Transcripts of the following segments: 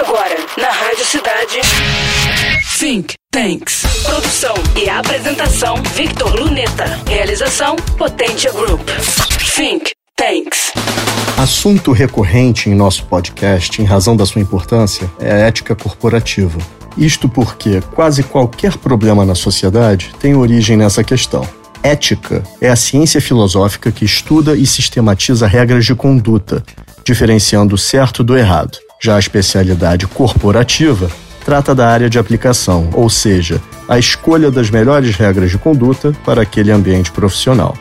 Agora, na Rádio Cidade. Think Tanks. Produção e apresentação: Victor Luneta. Realização: Potência Group. Think Tanks. Assunto recorrente em nosso podcast, em razão da sua importância, é a ética corporativa. Isto porque quase qualquer problema na sociedade tem origem nessa questão. Ética é a ciência filosófica que estuda e sistematiza regras de conduta, diferenciando o certo do errado. Já a especialidade corporativa trata da área de aplicação, ou seja, a escolha das melhores regras de conduta para aquele ambiente profissional.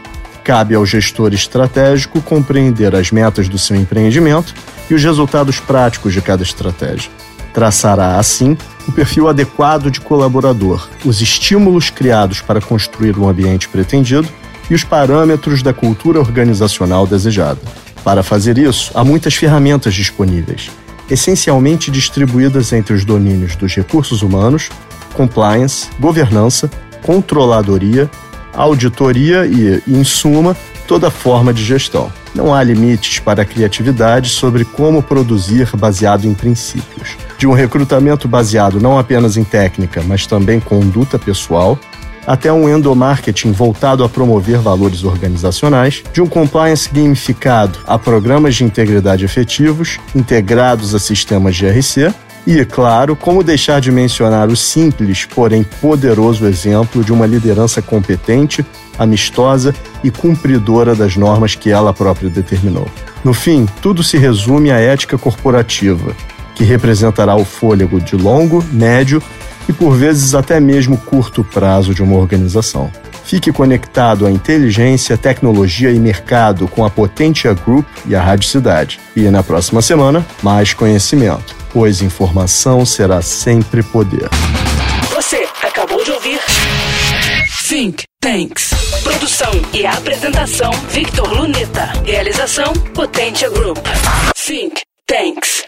Cabe ao gestor estratégico compreender as metas do seu empreendimento e os resultados práticos de cada estratégia. Traçará, assim, o perfil adequado de colaborador, os estímulos criados para construir o um ambiente pretendido e os parâmetros da cultura organizacional desejada. Para fazer isso, há muitas ferramentas disponíveis, essencialmente distribuídas entre os domínios dos recursos humanos, compliance, governança, controladoria, auditoria e, em suma, toda forma de gestão. Não há limites para a criatividade sobre como produzir baseado em princípios. De um recrutamento baseado não apenas em técnica, mas também conduta pessoal, até um endomarketing voltado a promover valores organizacionais, de um compliance gamificado a programas de integridade efetivos, integrados a sistemas de GRC, e, claro, como deixar de mencionar o simples, porém poderoso exemplo de uma liderança competente, amistosa e cumpridora das normas que ela própria determinou. No fim, tudo se resume à ética corporativa, que representará o fôlego de longo, médio e por vezes até mesmo curto prazo de uma organização. Fique conectado à inteligência, tecnologia e mercado com a Potentia Group e a Rádio Cidade. E na próxima semana, mais conhecimento, pois informação será sempre poder. Você acabou de ouvir Think Tanks. Produção e apresentação Victor Luneta. Realização Potência Group. Think Tanks.